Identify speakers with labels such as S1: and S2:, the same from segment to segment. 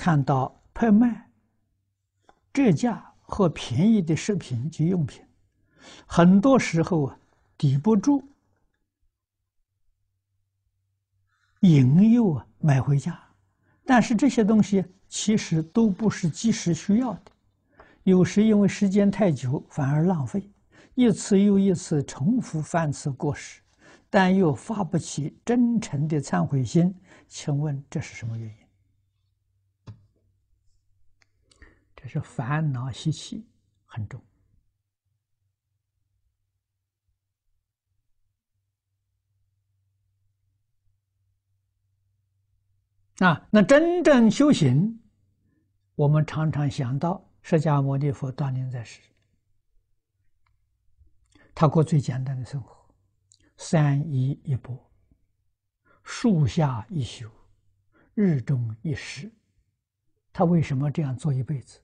S1: 看到拍卖折价或便宜的食品及用品，很多时候啊，抵不住引诱啊，买回家。但是这些东西其实都不是即时需要的，有时因为时间太久反而浪费，一次又一次重复犯此过失，但又发不起真诚的忏悔心，请问这是什么原因？这是烦恼习气很重啊！那真正修行，我们常常想到释迦牟尼佛当年在世，他过最简单的生活，三衣一钵，树下一宿，日中一食。他为什么这样做一辈子？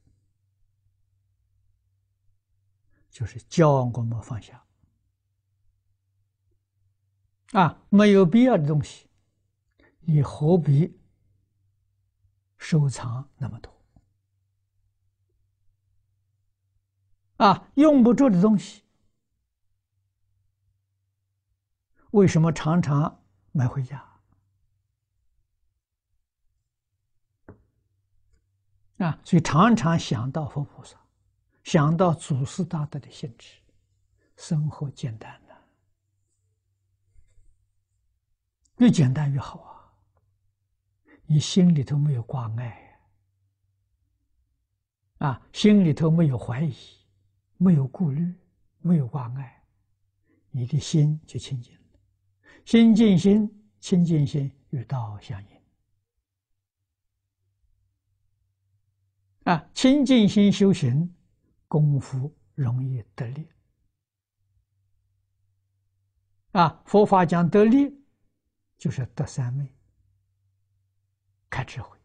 S1: 就是教我们放下啊，没有必要的东西，你何必收藏那么多啊？用不着的东西，为什么常常买回家啊？所以常常想到佛菩萨。想到祖师大德的性质，生活简单的，越简单越好啊！你心里头没有挂碍啊，心里头没有怀疑，没有顾虑，没有挂碍，你的心就清净了。心净心，清净心与道相应啊！清净心修行。功夫容易得力。啊佛法讲得力就是得三昧开智慧。